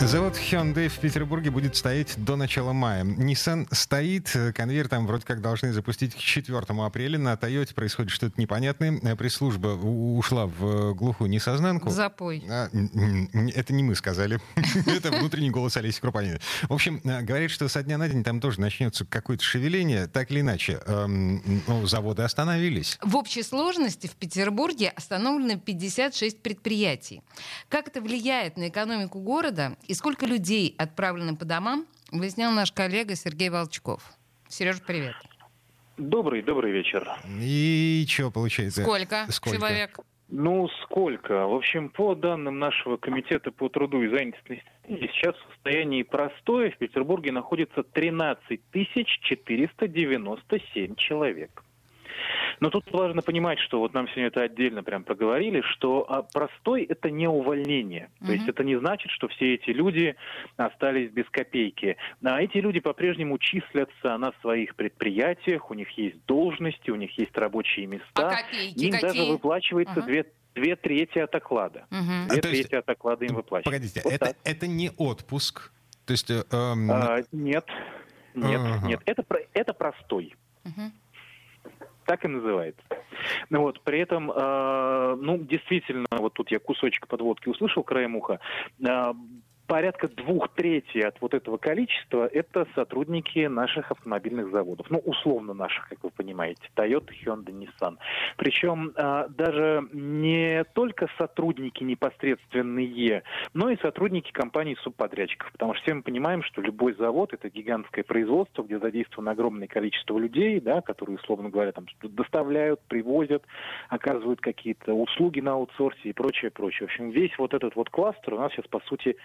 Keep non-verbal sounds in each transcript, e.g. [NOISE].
Завод Hyundai в Петербурге будет стоять до начала мая. Nissan стоит, конвейер там вроде как должны запустить к 4 апреля. На Toyota происходит что-то непонятное. Пресс-служба ушла в глухую несознанку. Запой. А, это не мы сказали. [LAUGHS] Это внутренний голос Олеси Крупанина. В общем, говорят, что со дня на день там тоже начнется какое-то шевеление. Так или иначе, эм, ну, заводы остановились. В общей сложности в Петербурге остановлены 56 предприятий. Как это влияет на экономику города и сколько людей отправлены по домам, выяснял наш коллега Сергей Волчков. Сереж, привет. Добрый, добрый вечер. И что получается? Сколько, Сколько? человек? Ну, сколько? В общем, по данным нашего комитета по труду и занятости, сейчас в состоянии простое в Петербурге находится 13 497 человек. Но тут важно понимать, что вот нам сегодня это отдельно прям проговорили, что а, простой это не увольнение. То mm-hmm. есть это не значит, что все эти люди остались без копейки. А эти люди по-прежнему числятся на своих предприятиях, у них есть должности, у них есть рабочие места. А копейки Им какие? даже выплачивается uh-huh. две две трети от оклада. Угу. Две а, трети есть, от оклада им выплачивают. Погодите, вот это, это не отпуск? То есть, э, эм... а, нет, нет, uh-huh. нет. Это, это простой. Uh-huh так и называется. Ну вот, при этом, э, ну, действительно, вот тут я кусочек подводки услышал краем уха, э, порядка двух третей от вот этого количества это сотрудники наших автомобильных заводов. Ну, условно наших, как вы понимаете. Toyota, Hyundai, Nissan. Причем э, даже не только сотрудники непосредственные, но и сотрудники компаний-субподрядчиков. Потому что все мы понимаем, что любой завод это гигантское производство, где задействовано огромное количество людей, да, которые, условно говоря, там доставляют, привозят, оказывают какие-то услуги на аутсорсе и прочее, прочее. В общем, весь вот этот вот кластер у нас сейчас, по сути,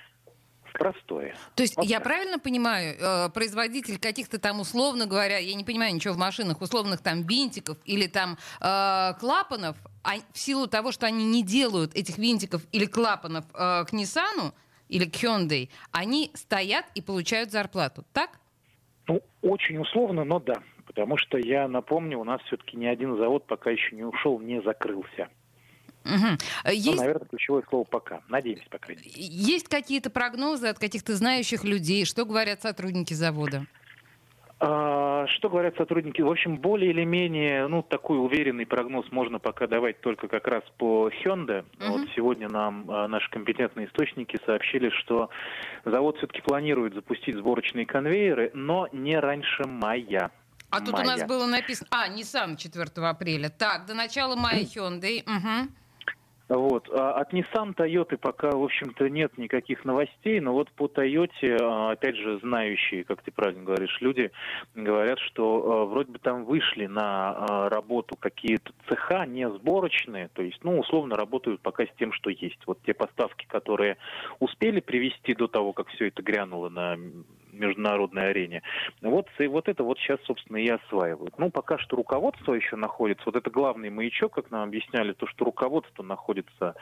простое. То есть вот я так. правильно понимаю, э, производитель каких-то там, условно говоря, я не понимаю ничего в машинах, условных там винтиков или там э, клапанов, а в силу того, что они не делают этих винтиков или клапанов э, к Nissan или к Hyundai, они стоят и получают зарплату, так? Ну, очень условно, но да. Потому что я напомню, у нас все-таки ни один завод пока еще не ушел, не закрылся. Угу. Есть... Ну, наверное, ключевое слово «пока». Надеемся, по крайней мере. Есть какие-то прогнозы от каких-то знающих людей? Что говорят сотрудники завода? А, что говорят сотрудники? В общем, более или менее, ну, такой уверенный прогноз можно пока давать только как раз по Hyundai. Uh-huh. Вот сегодня нам а, наши компетентные источники сообщили, что завод все-таки планирует запустить сборочные конвейеры, но не раньше мая. А тут у нас было написано... А, Nissan 4 апреля. Так, до начала мая Hyundai. Угу. Вот. А от Nissan, Toyota пока, в общем-то, нет никаких новостей, но вот по Toyota, а, опять же, знающие, как ты правильно говоришь, люди говорят, что а, вроде бы там вышли на а, работу какие-то цеха не сборочные, то есть, ну, условно, работают пока с тем, что есть. Вот те поставки, которые успели привести до того, как все это грянуло на международной арене. Вот, и вот это вот сейчас, собственно, и осваивают. Ну, пока что руководство еще находится, вот это главный маячок, как нам объясняли, то, что руководство находится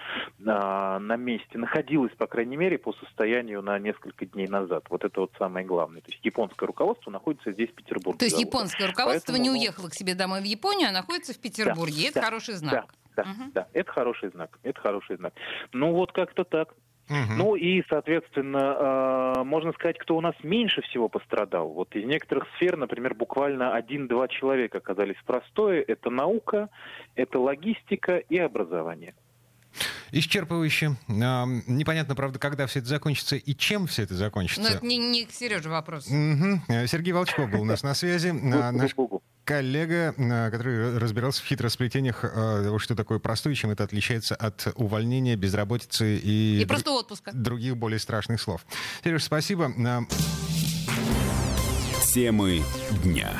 а, на месте, находилось, по крайней мере, по состоянию на несколько дней назад. Вот это вот самое главное. То есть японское руководство находится здесь, в Петербурге. То есть японское руководство Поэтому, не ну, уехало к себе домой в Японию, а находится в Петербурге. Да, это да, хороший знак. Да. Да, угу. да, это хороший знак, это хороший знак. Ну вот как-то так. Угу. Ну и, соответственно, э, можно сказать, кто у нас меньше всего пострадал. Вот из некоторых сфер, например, буквально один-два человека оказались в простое. Это наука, это логистика и образование. Исчерпывающе. А, непонятно, правда, когда все это закончится и чем все это закончится. Но ну, это не, не к Сереже вопрос. Угу. Сергей Волчков был у нас на связи. Наш коллега, который разбирался в хитросплетениях того, что такое простой, чем это отличается от увольнения, безработицы и, и просто отпуска. других более страшных слов. Сереж, спасибо. Темы дня.